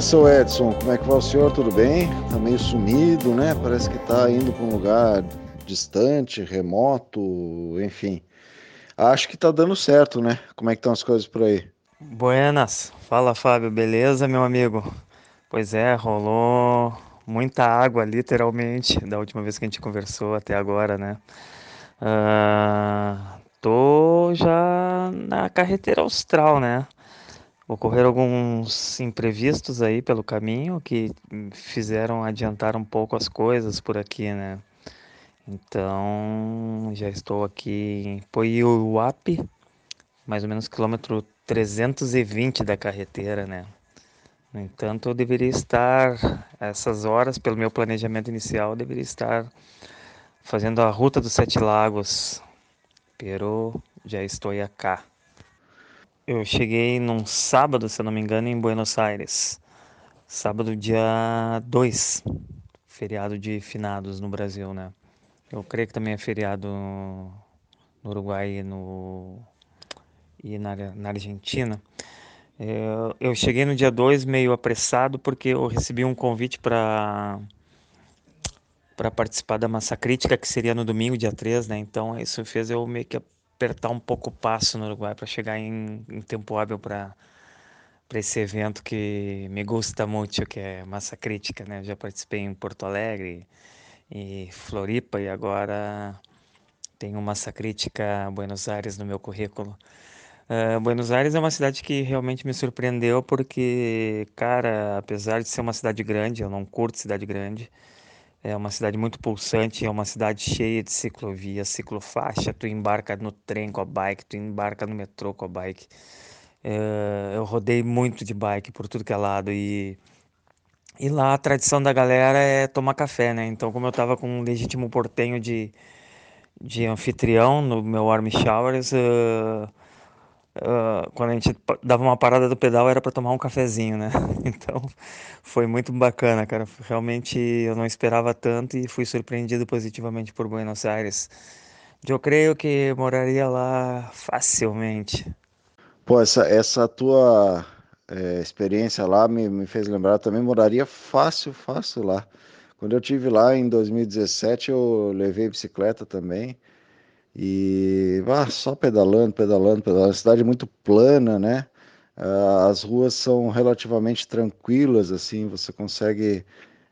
Seu Edson. Como é que vai o senhor? Tudo bem? Tá meio sumido, né? Parece que tá indo para um lugar distante, remoto, enfim. Acho que tá dando certo, né? Como é que estão as coisas por aí? Buenas. Fala, Fábio. Beleza, meu amigo? Pois é, rolou muita água, literalmente, da última vez que a gente conversou até agora, né? Uh, tô já na carreteira austral, né? Ocorreram alguns imprevistos aí pelo caminho que fizeram adiantar um pouco as coisas por aqui, né? Então, já estou aqui em Poiuape, mais ou menos quilômetro 320 da carreteira, né? No entanto, eu deveria estar, essas horas, pelo meu planejamento inicial, deveria estar fazendo a ruta dos Sete Lagos, pero já estou cá. Eu cheguei num sábado, se eu não me engano, em Buenos Aires. Sábado, dia 2, feriado de finados no Brasil, né? Eu creio que também é feriado no Uruguai e, no, e na, na Argentina. Eu, eu cheguei no dia 2 meio apressado porque eu recebi um convite para para participar da massa crítica que seria no domingo, dia 3, né? Então isso fez eu meio que apertar um pouco o passo no Uruguai para chegar em, em, tempo hábil para para esse evento que me gusta muito, que é Massa Crítica, né? Eu já participei em Porto Alegre e Floripa e agora tenho Massa Crítica Buenos Aires no meu currículo. Uh, Buenos Aires é uma cidade que realmente me surpreendeu porque, cara, apesar de ser uma cidade grande, eu não curto cidade grande, é uma cidade muito pulsante, é uma cidade cheia de ciclovia, ciclofaixa, tu embarca no trem com a bike, tu embarca no metrô com a bike. É, eu rodei muito de bike por tudo que é lado e, e lá a tradição da galera é tomar café, né? Então, como eu tava com um legítimo portenho de, de anfitrião no meu Army Showers, uh, Quando a gente dava uma parada do pedal era para tomar um cafezinho, né? Então foi muito bacana, cara. Realmente eu não esperava tanto e fui surpreendido positivamente por Buenos Aires. Eu creio que moraria lá facilmente. Pô, essa, essa tua é, experiência lá me, me fez lembrar também, moraria fácil, fácil lá. Quando eu tive lá em 2017, eu levei bicicleta também. E ah, só pedalando, pedalando, pedalando. A cidade é muito plana, né? Ah, as ruas são relativamente tranquilas, assim, você consegue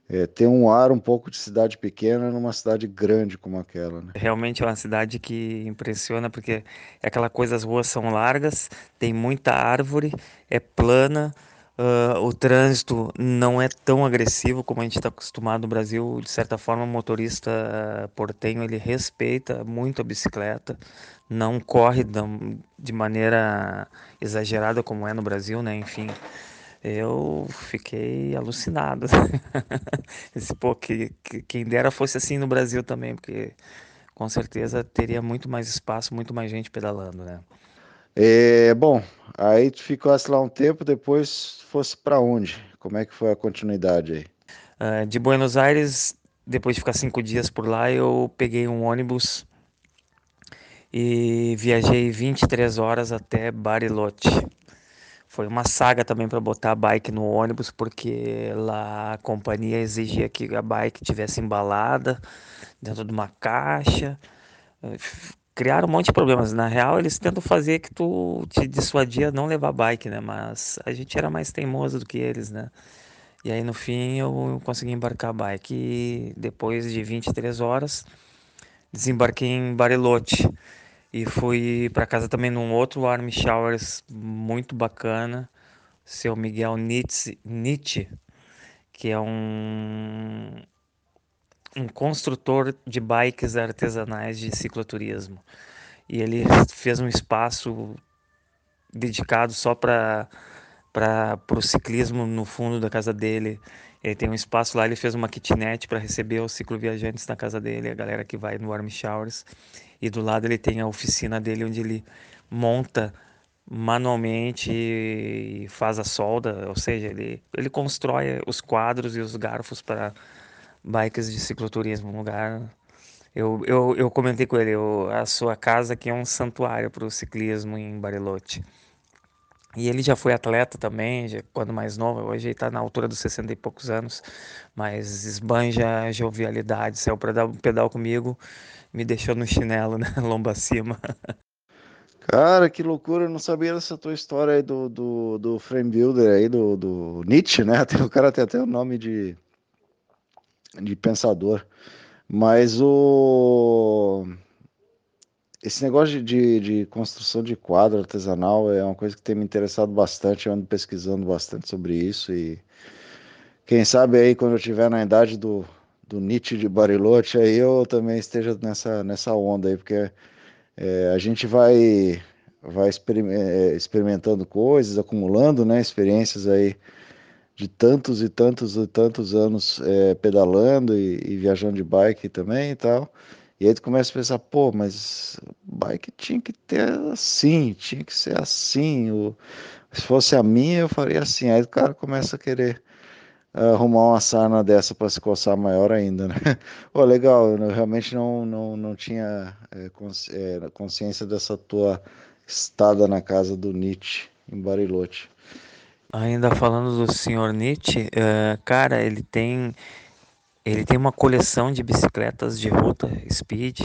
é, ter um ar um pouco de cidade pequena numa cidade grande como aquela, né? Realmente é uma cidade que impressiona porque é aquela coisa, as ruas são largas, tem muita árvore, é plana, Uh, o trânsito não é tão agressivo como a gente está acostumado no Brasil. De certa forma, o motorista uh, portenho ele respeita muito a bicicleta, não corre de maneira exagerada como é no Brasil, né? Enfim, eu fiquei alucinado. Esse, pô, que, que, quem dera fosse assim no Brasil também, porque com certeza teria muito mais espaço, muito mais gente pedalando, né? É, bom, aí tu ficasse lá um tempo, depois fosse para onde? Como é que foi a continuidade aí? Uh, de Buenos Aires, depois de ficar cinco dias por lá, eu peguei um ônibus e viajei 23 horas até Bariloche. Foi uma saga também para botar a bike no ônibus, porque lá a companhia exigia que a bike tivesse embalada dentro de uma caixa criaram um monte de problemas. Na real, eles tentam fazer que tu te dissuadia não levar bike, né? Mas a gente era mais teimoso do que eles, né? E aí no fim eu consegui embarcar a bike e depois de 23 horas desembarquei em Bariloche e fui para casa também num outro Army Showers muito bacana, seu Miguel Nietzsche, Nietzsche que é um um construtor de bikes artesanais de cicloturismo. E ele fez um espaço dedicado só para para o ciclismo no fundo da casa dele. Ele tem um espaço lá, ele fez uma kitnet para receber os cicloviajantes na casa dele, a galera que vai no Warm Showers. E do lado ele tem a oficina dele onde ele monta manualmente e faz a solda, ou seja, ele, ele constrói os quadros e os garfos para bikes de cicloturismo, um lugar. Eu, eu, eu comentei com ele, eu, a sua casa aqui é um santuário para o ciclismo em Bariloche. E ele já foi atleta também, já, quando mais novo, hoje ele está na altura dos 60 e poucos anos, mas esbanja jovialidade, saiu para dar um pedal comigo, me deixou no chinelo, né, lomba acima. Cara, que loucura, eu não sabia dessa tua história aí do, do, do frame builder aí, do, do Nietzsche, né? O cara tem até o nome de, de pensador. Mas o esse negócio de, de, construção de quadro artesanal é uma coisa que tem me interessado bastante. Eu ando pesquisando bastante sobre isso e quem sabe aí quando eu estiver na idade do, do Nietzsche de Bariloche, aí eu também esteja nessa, nessa onda aí, porque é, a gente vai, vai é, experimentando coisas, acumulando né, experiências aí de tantos e tantos e tantos anos é, pedalando e, e viajando de bike também e tal. E aí tu começa a pensar, pô, mas bike tinha que ter assim, tinha que ser assim. Se fosse a minha, eu faria assim. Aí o cara começa a querer arrumar uma sarna dessa para se coçar maior ainda, né? Pô, legal, eu realmente não, não, não tinha é, é, consciência dessa tua estada na casa do Nietzsche, em Bariloche. Ainda falando do senhor Nietzsche, uh, cara, ele tem ele tem uma coleção de bicicletas de ruta speed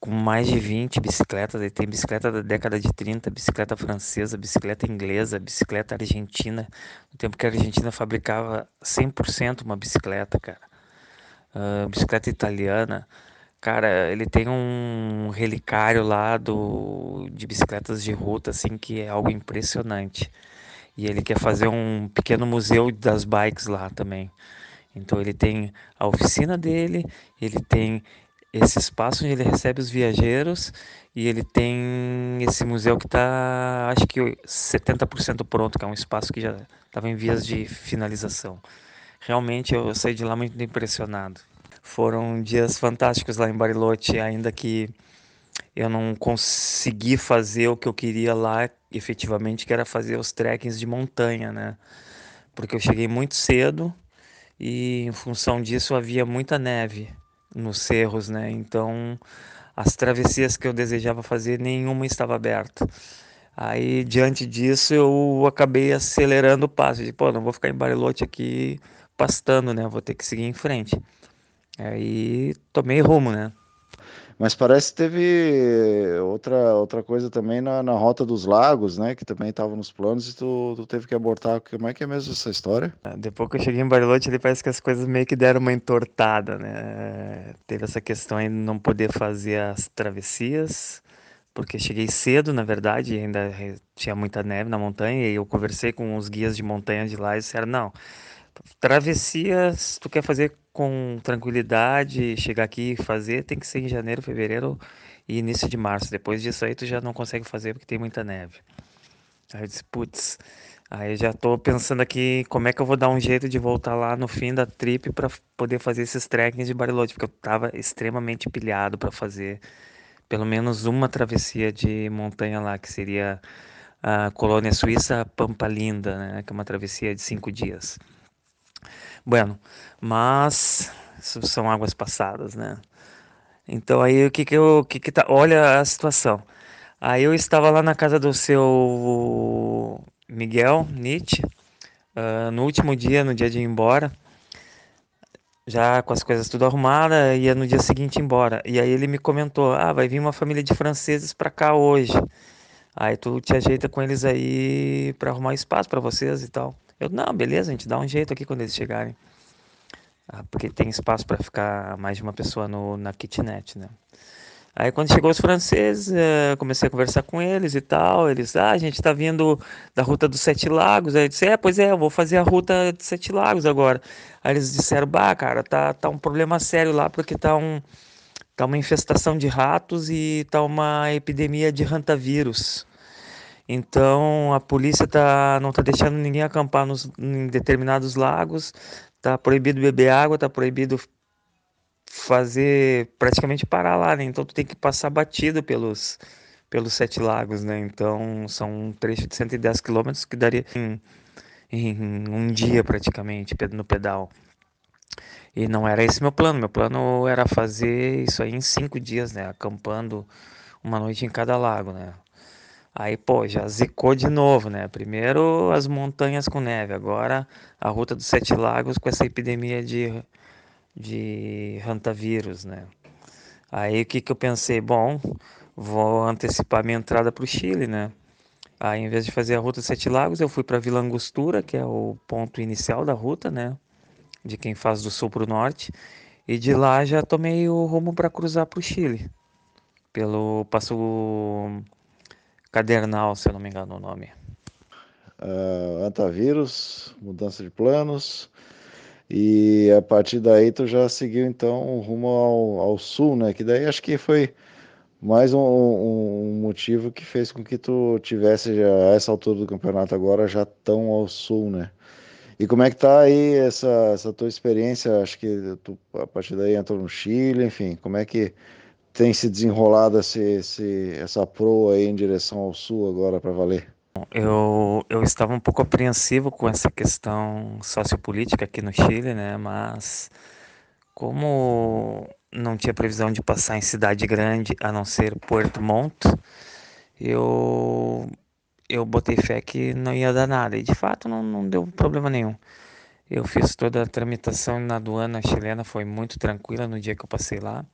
com mais de 20 bicicletas. Ele tem bicicleta da década de 30, bicicleta francesa, bicicleta inglesa, bicicleta argentina. No tempo que a Argentina fabricava 100% uma bicicleta, cara. Uh, bicicleta italiana. Cara, ele tem um relicário lá do, de bicicletas de ruta, assim, que é algo impressionante. E ele quer fazer um pequeno museu das bikes lá também. Então ele tem a oficina dele, ele tem esse espaço onde ele recebe os viajeros e ele tem esse museu que está, acho que 70% pronto, que é um espaço que já estava em vias de finalização. Realmente eu saí de lá muito impressionado. Foram dias fantásticos lá em Bariloche, ainda que eu não consegui fazer o que eu queria lá efetivamente, que era fazer os trekkings de montanha, né? Porque eu cheguei muito cedo, e em função disso havia muita neve nos cerros, né? Então as travessias que eu desejava fazer nenhuma estava aberta. Aí diante disso eu acabei acelerando o passo, de pô, não vou ficar em Bariloche aqui pastando, né? Vou ter que seguir em frente. Aí tomei rumo, né? Mas parece que teve outra, outra coisa também na, na Rota dos Lagos, né? Que também estava nos planos e tu, tu, teve que abortar. Como é que é mesmo essa história? Ah, depois que eu cheguei em Bariloche, ele parece que as coisas meio que deram uma entortada, né? Teve essa questão aí de não poder fazer as travessias, porque cheguei cedo, na verdade, e ainda tinha muita neve na montanha, e eu conversei com os guias de montanha de lá e disseram, não, travessias tu quer fazer com tranquilidade, chegar aqui e fazer, tem que ser em janeiro, fevereiro e início de março. Depois disso aí tu já não consegue fazer porque tem muita neve. Aí eu disse, putz, aí já tô pensando aqui como é que eu vou dar um jeito de voltar lá no fim da trip para poder fazer esses trekkings de Bariloche, porque eu tava extremamente pilhado para fazer pelo menos uma travessia de montanha lá, que seria a colônia suíça Pampa Linda, né, que é uma travessia de cinco dias. Bueno, mas isso são águas passadas, né? Então aí o que que eu, que que tá, olha a situação. Aí eu estava lá na casa do seu Miguel Nietzsche, uh, no último dia, no dia de ir embora, já com as coisas tudo arrumadas, ia no dia seguinte embora. E aí ele me comentou: "Ah, vai vir uma família de franceses para cá hoje. Aí tu te ajeita com eles aí para arrumar espaço para vocês e tal". Eu, não, beleza, a gente dá um jeito aqui quando eles chegarem. Ah, porque tem espaço para ficar mais de uma pessoa no, na kitnet, né? Aí quando chegou os franceses, eh, comecei a conversar com eles e tal. Eles, ah, a gente tá vindo da ruta dos Sete Lagos. Aí eu disse, é, pois é, eu vou fazer a ruta de Sete Lagos agora. Aí eles disseram, bah, cara, tá, tá um problema sério lá porque tá um tá uma infestação de ratos e tá uma epidemia de rantavírus. Então a polícia tá, não está deixando ninguém acampar nos, em determinados lagos, está proibido beber água, está proibido fazer praticamente parar lá, né? Então tu tem que passar batido pelos pelos sete lagos, né? Então são um trecho de 110 quilômetros que daria em, em um dia praticamente no pedal. E não era esse meu plano. Meu plano era fazer isso aí em cinco dias, né? Acampando uma noite em cada lago, né? Aí, pô, já zicou de novo, né? Primeiro as montanhas com neve, agora a ruta dos Sete Lagos com essa epidemia de, de hantavírus, né? Aí o que que eu pensei? Bom, vou antecipar minha entrada para o Chile, né? Aí, em vez de fazer a ruta dos Sete Lagos, eu fui para Vila Angostura, que é o ponto inicial da ruta, né? De quem faz do sul para o norte. E de lá já tomei o rumo para cruzar para o Chile, pelo Passo Cadernal, se eu não me engano o nome. Uh, antavírus, mudança de planos. E a partir daí tu já seguiu então rumo ao, ao sul, né? Que daí acho que foi mais um, um, motivo que fez com que tu tivesse já, a essa altura do campeonato agora já tão ao sul, né? E como é que tá aí essa, essa tua experiência? Acho que tu, a partir daí entrou no Chile, enfim, como é que tem se desenrolado esse, esse, essa proa aí em direção ao sul agora para valer? Eu, eu estava um pouco apreensivo com essa questão sociopolítica aqui no Chile, né? Mas como não tinha previsão de passar em cidade grande, a não ser Puerto Montt, eu eu botei fé que não ia dar nada. E de fato não, não deu problema nenhum. Eu fiz toda a tramitação na aduana chilena, foi muito tranquila no dia que eu passei lá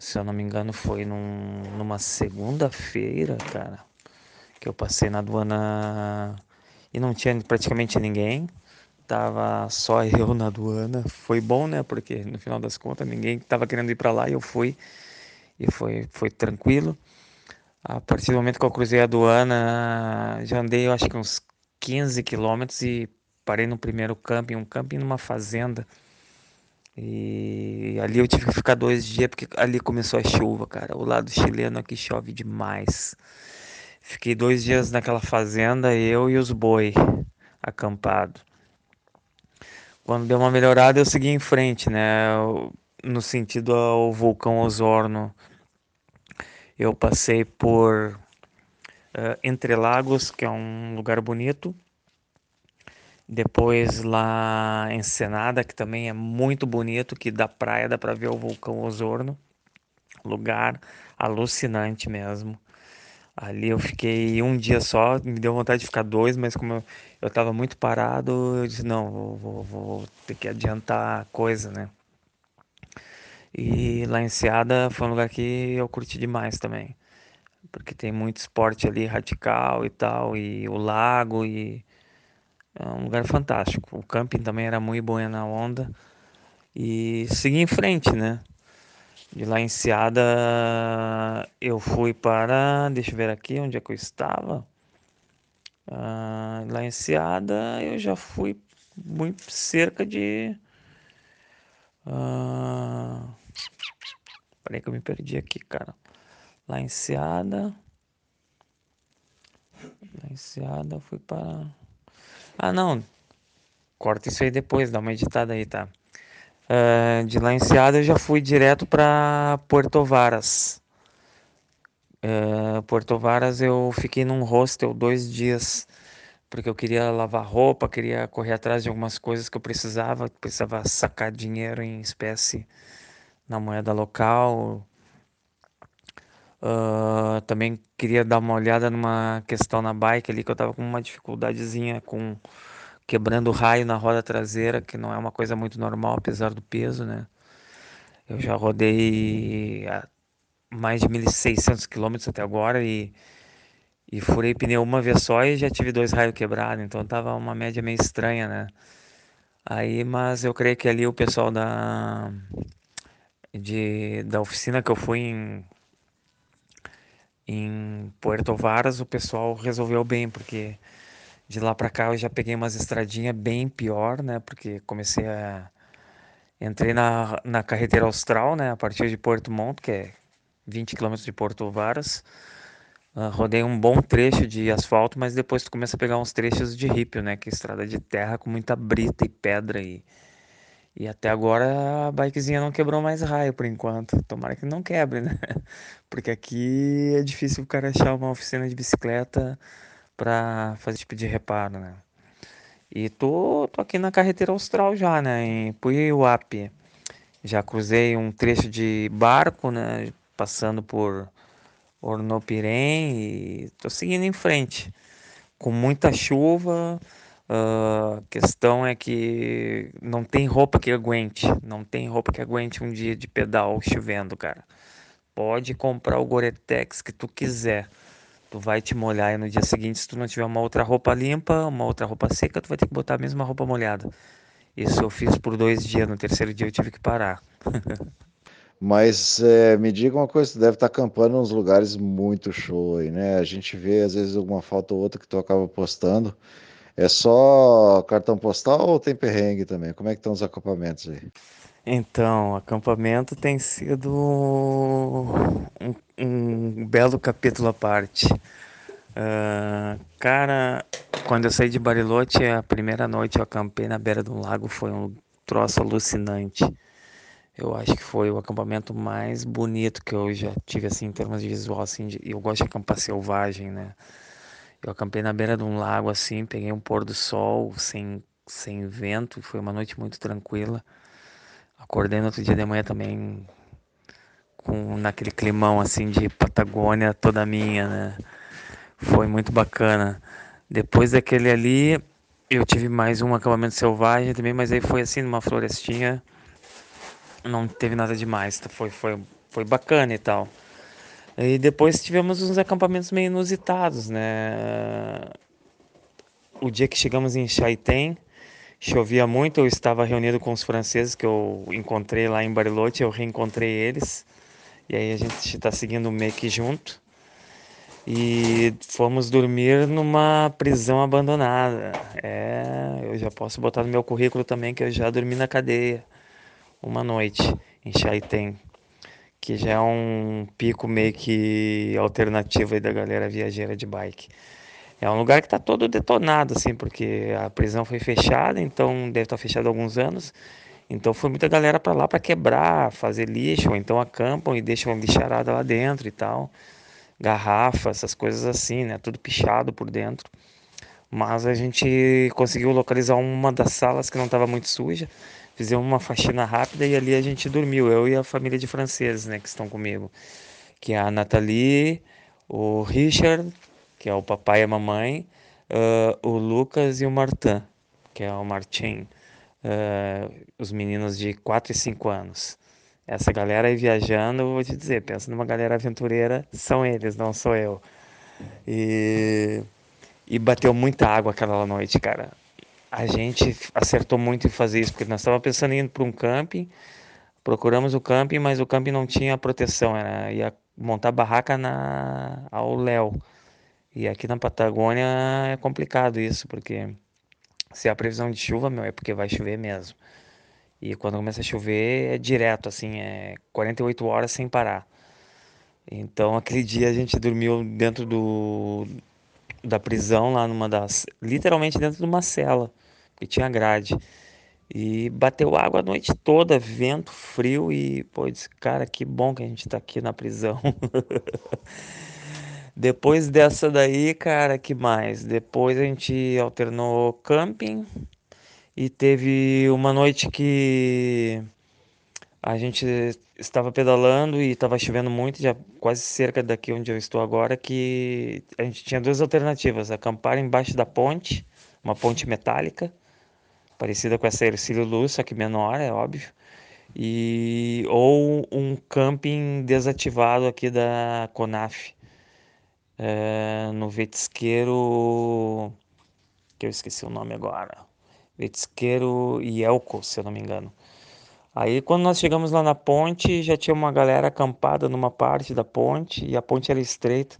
se eu não me engano, foi num, numa segunda-feira, cara, que eu passei na aduana e não tinha praticamente ninguém. Tava só eu na aduana. Foi bom, né? Porque no final das contas ninguém tava querendo ir para lá e eu fui. E foi, foi tranquilo. A partir do momento que eu cruzei a aduana, já andei, eu acho que uns 15 quilômetros e parei no primeiro camping, um camping numa fazenda e ali eu tive que ficar dois dias porque ali começou a chuva, cara. O lado chileno aqui chove demais. Fiquei dois dias naquela fazenda, eu e os boi acampado. Quando deu uma melhorada, eu segui em frente, né? No sentido ao vulcão Osorno. Eu passei por uh, Entre Lagos, que é um lugar bonito. Depois lá Ensenada, que também é muito bonito, que da praia dá para ver o vulcão Osorno. Lugar alucinante mesmo. Ali eu fiquei um dia só, me deu vontade de ficar dois, mas como eu, estava muito parado, eu disse, não, vou, vou, vou, ter que adiantar a coisa, né? E lá em Enseada foi um lugar que eu curti demais também. Porque tem muito esporte ali radical e tal, e o lago e é um lugar fantástico. O camping também era muito bom na onda. E segui em frente, né? De lá em Seada eu fui para. Deixa eu ver aqui onde é que eu estava. Ah, lá em Seada eu já fui muito cerca de. Ah, peraí que eu me perdi aqui, cara. Lá em Seada. Lá em Seada eu fui para. Ah, não. Corta isso aí depois, dá uma editada aí, tá? Uh, de lá em Seada eu já fui direto para Porto Varas. Uh, Porto Varas eu fiquei num hostel dois dias porque eu queria lavar roupa, queria correr atrás de algumas coisas que eu precisava, precisava sacar dinheiro em espécie na moeda local. Uh, também queria dar uma olhada numa questão na bike ali que eu tava com uma dificuldadezinha com quebrando raio na roda traseira, que não é uma coisa muito normal apesar do peso, né? Eu já rodei mais de 1.600 quilômetros até agora e, e furei pneu uma vez só e já tive dois raios quebrados, então tava uma média meio estranha, né? Aí, mas eu creio que ali o pessoal da, de, da oficina que eu fui em em Puerto Varas o pessoal resolveu bem, porque de lá para cá eu já peguei umas estradinhas bem pior, né? Porque comecei a entrei na, na carretera austral, né, a partir de Porto Montt, que é 20 km de Porto Varas. Uh, rodei um bom trecho de asfalto, mas depois tu começa a pegar uns trechos de rípio, né, que é estrada de terra com muita brita e pedra e e até agora a bikezinha não quebrou mais raio por enquanto. Tomara que não quebre, né? Porque aqui é difícil o cara achar uma oficina de bicicleta para fazer tipo de reparo, né? E tô, tô aqui na carretera austral já, né? Em Puiuapi. Já cruzei um trecho de barco, né? Passando por Ornopirém e tô seguindo em frente. Com muita chuva, a uh, questão é que não tem roupa que aguente, não tem roupa que aguente um dia de pedal chovendo, cara. Pode comprar o Goretex que tu quiser. Tu vai te molhar e no dia seguinte, se tu não tiver uma outra roupa limpa, uma outra roupa seca, tu vai ter que botar a mesma roupa molhada. Isso eu fiz por dois dias, no terceiro dia eu tive que parar. Mas é, me diga uma coisa, tu deve estar acampando em uns lugares muito show aí, né? A gente vê às vezes alguma foto ou outra que tu acaba postando. É só cartão postal ou tem perrengue também? Como é que estão os acampamentos aí? Então, acampamento tem sido um, um belo capítulo à parte. Uh, cara, quando eu saí de Bariloche, a primeira noite eu acampei na beira de um lago, foi um troço alucinante. Eu acho que foi o acampamento mais bonito que eu já tive, assim, em termos de visual, assim, de, eu gosto de acampar selvagem, né? Eu acampei na beira de um lago, assim, peguei um pôr do sol, sem, sem vento, foi uma noite muito tranquila. Acordei no outro dia de manhã também com naquele climão, assim, de Patagônia toda minha, né? Foi muito bacana. Depois daquele ali, eu tive mais um acampamento selvagem também, mas aí foi assim, numa florestinha não teve nada demais, foi, foi, foi bacana e tal. E depois tivemos uns acampamentos meio inusitados, né? O dia que chegamos em Chaitén, chovia muito, eu estava reunido com os franceses que eu encontrei lá em Bariloche, eu reencontrei eles, e aí a gente está seguindo meio que junto. E fomos dormir numa prisão abandonada. É, eu já posso botar no meu currículo também que eu já dormi na cadeia uma noite em Chaitén, que já é um pico meio que alternativo aí da galera viajeira de bike. É um lugar que está todo detonado, assim, porque a prisão foi fechada, então deve estar tá fechada há alguns anos. Então foi muita galera para lá para quebrar, fazer lixo, ou então acampam e deixam lixarada lá dentro e tal. Garrafa, essas coisas assim, né? Tudo pichado por dentro. Mas a gente conseguiu localizar uma das salas que não estava muito suja Fizemos uma faxina rápida e ali a gente dormiu, eu e a família de franceses, né, que estão comigo. Que é a Nathalie, o Richard, que é o papai e a mamãe, uh, o Lucas e o Martin, que é o Martin, uh, os meninos de 4 e 5 anos. Essa galera aí viajando, eu vou te dizer, pensa numa galera aventureira, são eles, não sou eu. E, e bateu muita água aquela noite, cara a gente acertou muito em fazer isso, porque nós estávamos pensando em ir para um camping, procuramos o camping, mas o camping não tinha proteção, era ia montar barraca na ao léu. E aqui na Patagônia é complicado isso, porque se há previsão de chuva, meu, é porque vai chover mesmo. E quando começa a chover é direto, assim, é 48 horas sem parar. Então aquele dia a gente dormiu dentro do da prisão lá numa das literalmente dentro de uma cela e tinha grade. E bateu água a noite toda, vento, frio e, pô, disse, cara, que bom que a gente tá aqui na prisão. Depois dessa daí, cara, que mais? Depois a gente alternou camping e teve uma noite que a gente estava pedalando e estava chovendo muito, já quase cerca daqui onde eu estou agora, que a gente tinha duas alternativas, acampar embaixo da ponte, uma ponte metálica, parecida com essa Ercílio Luz, só que menor, é óbvio. E, ou um camping desativado aqui da Conaf, é, no Vetisqueiro, que eu esqueci o nome agora, Vetisqueiro Yelco, se eu não me engano. Aí quando nós chegamos lá na ponte, já tinha uma galera acampada numa parte da ponte, e a ponte era estreita,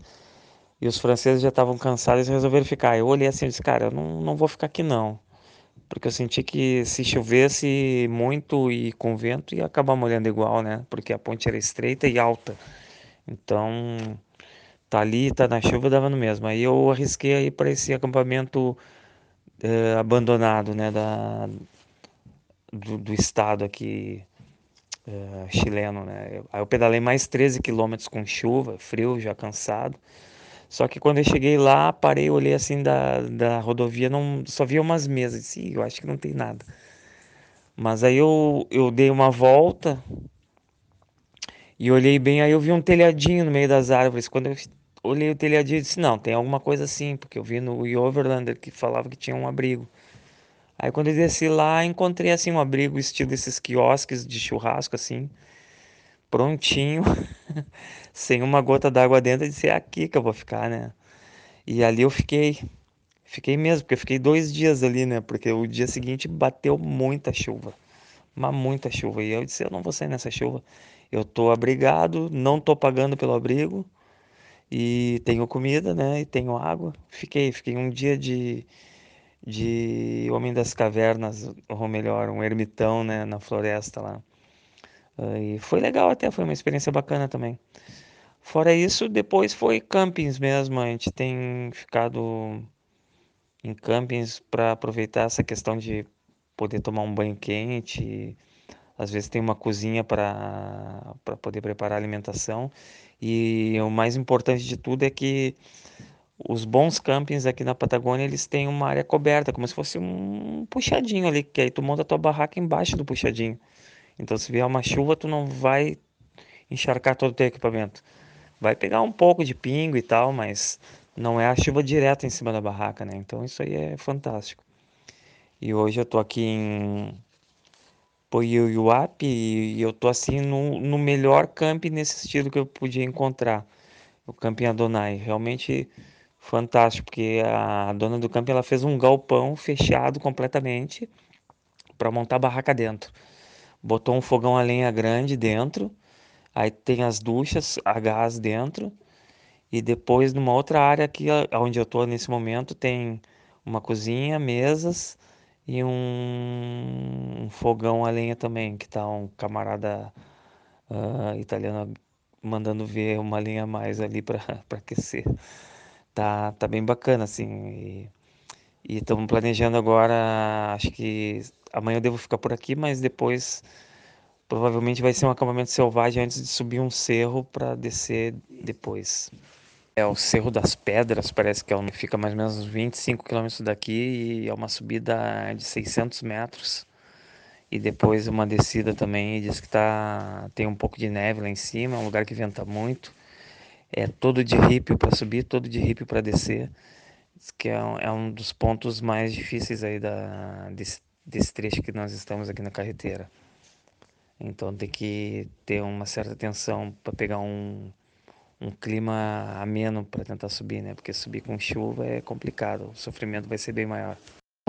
e os franceses já estavam cansados e resolveram ficar. Eu olhei assim e disse, cara, eu não, não vou ficar aqui não porque eu senti que se chovesse muito e com vento ia acabar molhando igual, né? Porque a ponte era estreita e alta. Então, tá ali, tá na chuva, dava no mesmo. Aí eu arrisquei aí para esse acampamento eh, abandonado, né? Da, do, do estado aqui eh, chileno, né? Aí eu pedalei mais 13 quilômetros com chuva, frio, já cansado. Só que quando eu cheguei lá, parei, olhei assim da, da rodovia, não, só via umas mesas. Sim, eu acho que não tem nada. Mas aí eu, eu dei uma volta E olhei bem, aí eu vi um telhadinho no meio das árvores. Quando eu olhei o telhadinho, eu disse: Não, tem alguma coisa assim, porque eu vi no Overlander que falava que tinha um abrigo. Aí quando eu desci lá, encontrei assim um abrigo estilo desses quiosques de churrasco, assim, prontinho, sem uma gota d'água dentro. Eu disse: É aqui que eu vou ficar, né? E ali eu fiquei. Fiquei mesmo, porque eu fiquei dois dias ali, né? Porque o dia seguinte bateu muita chuva. Mas muita chuva. E eu disse, eu não vou sair nessa chuva. Eu tô abrigado, não tô pagando pelo abrigo. E tenho comida, né? E tenho água. Fiquei, fiquei um dia de, de Homem das Cavernas, ou melhor, um ermitão, né? Na floresta lá. E foi legal até, foi uma experiência bacana também. Fora isso, depois foi campings mesmo. A gente tem ficado em campings para aproveitar essa questão de poder tomar um banho quente. Às vezes tem uma cozinha para poder preparar alimentação. E o mais importante de tudo é que os bons campings aqui na Patagônia, eles têm uma área coberta, como se fosse um puxadinho ali, que aí tu monta a tua barraca embaixo do puxadinho. Então se vier uma chuva, tu não vai encharcar todo o teu equipamento. Vai pegar um pouco de pingo e tal, mas não é a chuva direta em cima da barraca, né? Então isso aí é fantástico. E hoje eu tô aqui em Poiuiuape e eu tô assim no, no melhor camping nesse estilo que eu podia encontrar. O Camping Adonai, realmente fantástico, porque a dona do camping ela fez um galpão fechado completamente para montar a barraca dentro. Botou um fogão a lenha grande dentro, aí tem as duchas a gás dentro e depois, numa outra área aqui, onde eu estou nesse momento, tem uma cozinha, mesas e um, fogão a lenha também, que está um camarada uh, italiano mandando ver uma lenha a mais ali para aquecer. Tá, tá bem bacana, assim. E estamos planejando agora, acho que amanhã eu devo ficar por aqui, mas depois provavelmente vai ser um acampamento selvagem antes de subir um cerro para descer depois. É o Cerro das Pedras, parece que é onde fica mais ou menos 25 quilômetros daqui e é uma subida de 600 metros. E depois uma descida também, diz que tá, tem um pouco de neve lá em cima, é um lugar que venta muito. É todo de ripio para subir, todo de ripio para descer. Que é um, é um, dos pontos mais difíceis aí da, desse, desse trecho que nós estamos aqui na carreteira. Então tem que ter uma certa atenção para pegar um, um clima ameno para tentar subir, né? Porque subir com chuva é complicado, o sofrimento vai ser bem maior.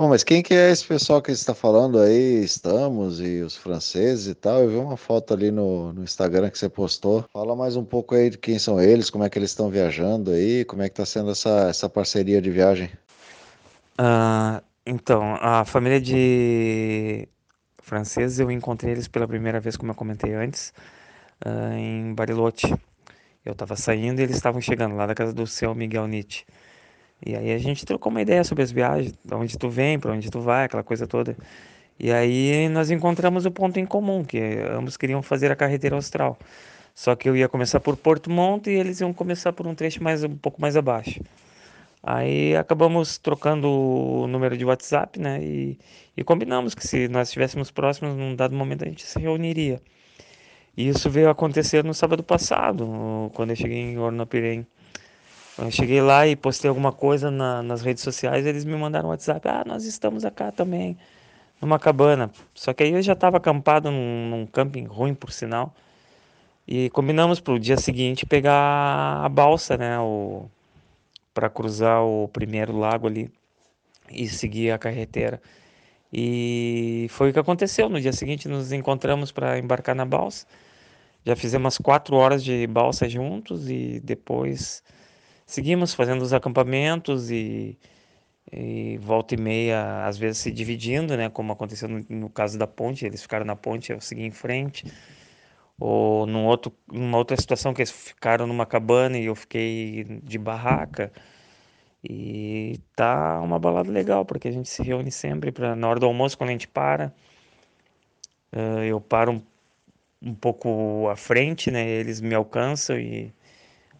Bom, mas quem que é esse pessoal que está falando aí? Estamos e os franceses e tal. Eu vi uma foto ali no, no Instagram que você postou. Fala mais um pouco aí de quem são eles, como é que eles estão viajando aí, como é que está sendo essa, essa parceria de viagem. Uh, então, a família de franceses eu encontrei eles pela primeira vez, como eu comentei antes, uh, em Bariloche. Eu estava saindo e eles estavam chegando lá da casa do seu Miguel Nietzsche. E aí a gente trocou uma ideia sobre as viagens, de onde tu vem, para onde tu vai, aquela coisa toda. E aí nós encontramos o ponto em comum, que ambos queriam fazer a carreteira austral. Só que eu ia começar por Porto Monte e eles iam começar por um trecho mais um pouco mais abaixo. Aí acabamos trocando o número de WhatsApp, né? E, e combinamos que se nós estivéssemos próximos, num dado momento a gente se reuniria. E isso veio acontecer no sábado passado, quando eu cheguei em Ornapirém. Eu cheguei lá e postei alguma coisa na, nas redes sociais, eles me mandaram um WhatsApp, ah, nós estamos acá também, numa cabana. Só que aí eu já estava acampado num, num, camping ruim, por sinal, e combinamos para o dia seguinte pegar a balsa, né, para cruzar o primeiro lago ali e seguir a carreteira. E foi o que aconteceu. No dia seguinte nos encontramos para embarcar na balsa. Já fizemos quatro horas de balsa juntos e depois seguimos fazendo os acampamentos e, e volta e meia, às vezes se dividindo, né? Como aconteceu no, no caso da ponte, eles ficaram na ponte, eu segui em frente. Ou num outro, numa outra situação que eles ficaram numa cabana e eu fiquei de barraca. E tá uma balada legal, porque a gente se reúne sempre para na hora do almoço, quando a gente para. Eu paro um, um pouco à frente, né? Eles me alcançam e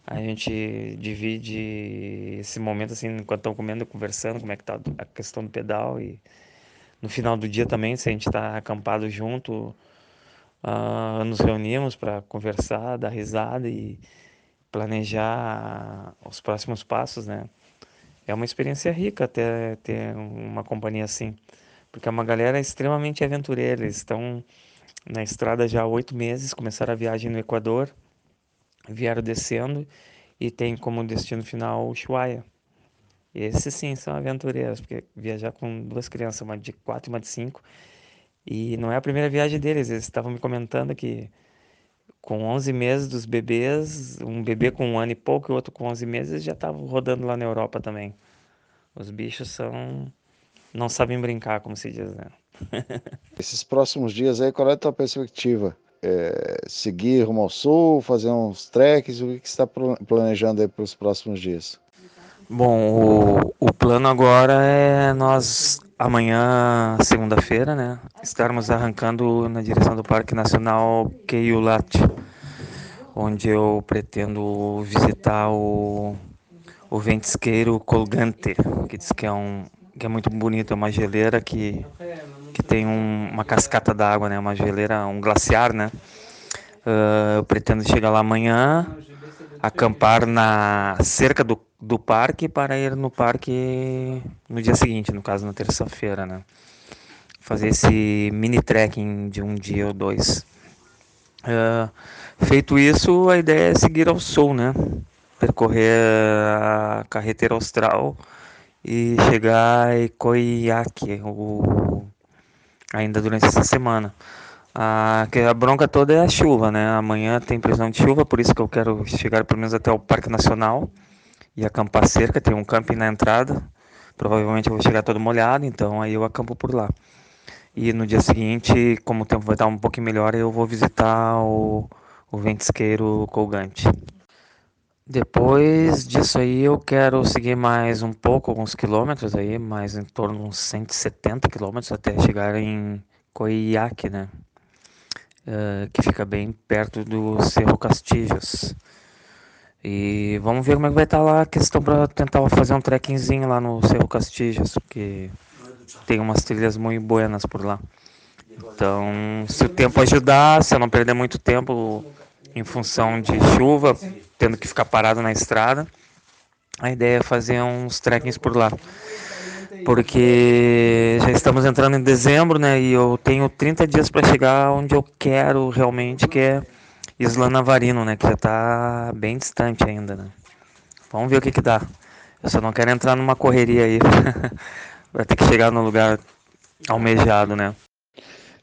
a gente divide esse momento assim, enquanto estão comendo, conversando, como é que tá a questão do pedal e no final do dia também, se a gente está acampado junto, uh, nos reunimos para conversar, dar risada e planejar os próximos passos, né? É uma experiência rica ter, ter uma companhia assim, porque é uma galera extremamente aventureira. Eles estão na estrada já há oito meses, começaram a viagem no Equador, vieram descendo e tem como destino final Ushuaia. Esses sim são aventureiros, porque viajar com duas crianças, uma de quatro e uma de cinco, e não é a primeira viagem deles. Eles estavam me comentando que com 11 meses dos bebês, um bebê com um ano e pouco e outro com 11 meses já estavam rodando lá na Europa também. Os bichos são não sabem brincar, como se diz, né? Esses próximos dias aí, qual é a tua perspectiva? É, seguir rumo ao sul, fazer uns treks, o que, você está planejando aí para os próximos dias? Bom, o, o plano agora é nós amanhã, segunda-feira, né, estarmos arrancando na direção do Parque Nacional Keiulat, onde eu pretendo visitar o, o ventisqueiro Colgante, que diz que é um que é muito bonito, é uma geleira que que tem um, uma cascata d'água, né, uma geleira, um glaciar, né. Uh, eu pretendo chegar lá amanhã, acampar na cerca do do parque para ir no parque no dia seguinte, no caso na terça-feira, né? Fazer esse mini trekking de um dia ou dois. Uh, feito isso, a ideia é seguir ao sul, né? Percorrer a carretera austral e chegar em Koyaki, o... ainda durante essa semana. A, a bronca toda é a chuva, né? Amanhã tem previsão de chuva, por isso que eu quero chegar pelo menos até o Parque Nacional e acampar cerca, tem um camping na entrada. Provavelmente eu vou chegar todo molhado, então aí eu acampo por lá. E no dia seguinte, como o tempo vai estar um pouquinho melhor, eu vou visitar o, o ventisqueiro colgante. Depois disso aí eu quero seguir mais um pouco, alguns quilômetros aí, mais em torno de uns 170 quilômetros até chegar em Coiaque, né? Uh, que fica bem perto do Cerro Castilhos. E vamos ver como é que vai estar lá a questão para tentar fazer um trekkingzinho lá no Cerro Castilhos, porque tem umas trilhas muito buenas por lá. Então, se o tempo ajudar, se eu não perder muito tempo em função de chuva, tendo que ficar parado na estrada, a ideia é fazer uns trekkings por lá. Porque já estamos entrando em dezembro, né? E eu tenho 30 dias para chegar onde eu quero realmente, que é Isla Navarino, né? Que já tá bem distante ainda, né? Vamos ver o que que dá. Eu só não quero entrar numa correria aí. Vai ter que chegar no lugar almejado, né?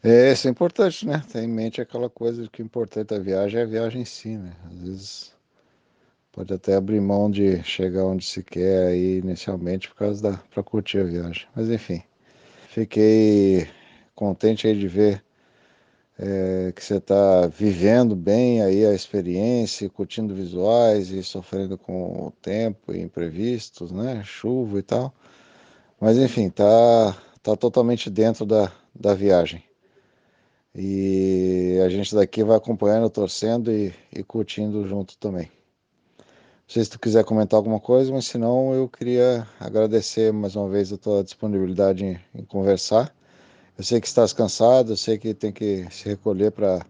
É, isso é importante, né? Ter em mente aquela coisa que o importante da viagem é a viagem em si, né? Às vezes pode até abrir mão de chegar onde se quer aí inicialmente por causa da para curtir a viagem. Mas enfim, fiquei contente aí de ver é, que você está vivendo bem aí a experiência, curtindo visuais e sofrendo com o tempo e imprevistos, né? Chuva e tal. Mas enfim, tá, tá totalmente dentro da, da viagem. E a gente daqui vai acompanhando, torcendo e, e curtindo junto também. Sei se tu quiser comentar alguma coisa, mas se não, eu queria agradecer mais uma vez a tua disponibilidade em, em conversar eu sei que estás cansado, eu sei que tem que se recolher para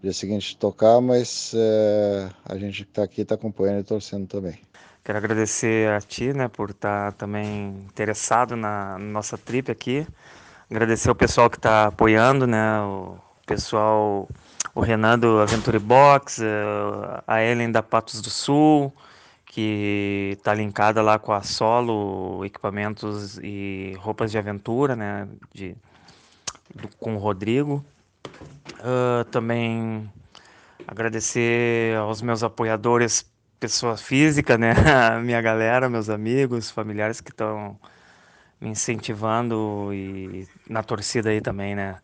dia seguinte tocar, mas é, a gente que está aqui está acompanhando e torcendo também. Quero agradecer a ti, né, por estar tá também interessado na nossa trip aqui. Agradecer ao pessoal que está apoiando, né, o pessoal, o Renan do Aventure Box, eh, a Ellen da Patos do Sul, que está linkada lá com a Solo, equipamentos e roupas de aventura, né, de do, com o Rodrigo. Uh, também agradecer aos meus apoiadores, pessoa física, né? A minha galera, meus amigos, familiares que estão me incentivando e na torcida aí também, né?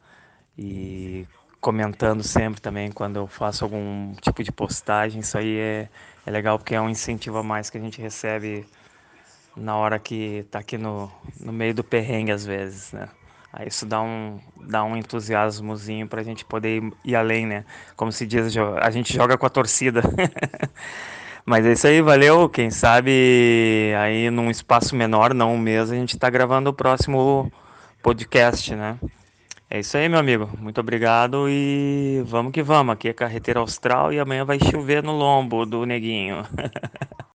E comentando sempre também quando eu faço algum tipo de postagem. Isso aí é, é legal porque é um incentivo a mais que a gente recebe na hora que tá aqui no, no meio do perrengue às vezes, né? Aí isso dá um, dá um entusiasmozinho para a gente poder ir, ir, além, né? Como se diz, a gente joga com a torcida. Mas é isso aí, valeu. Quem sabe aí num espaço menor, não um mês, a gente está gravando o próximo podcast, né? É isso aí, meu amigo. Muito obrigado e vamos que vamos. Aqui é carreteira austral e amanhã vai chover no lombo do neguinho.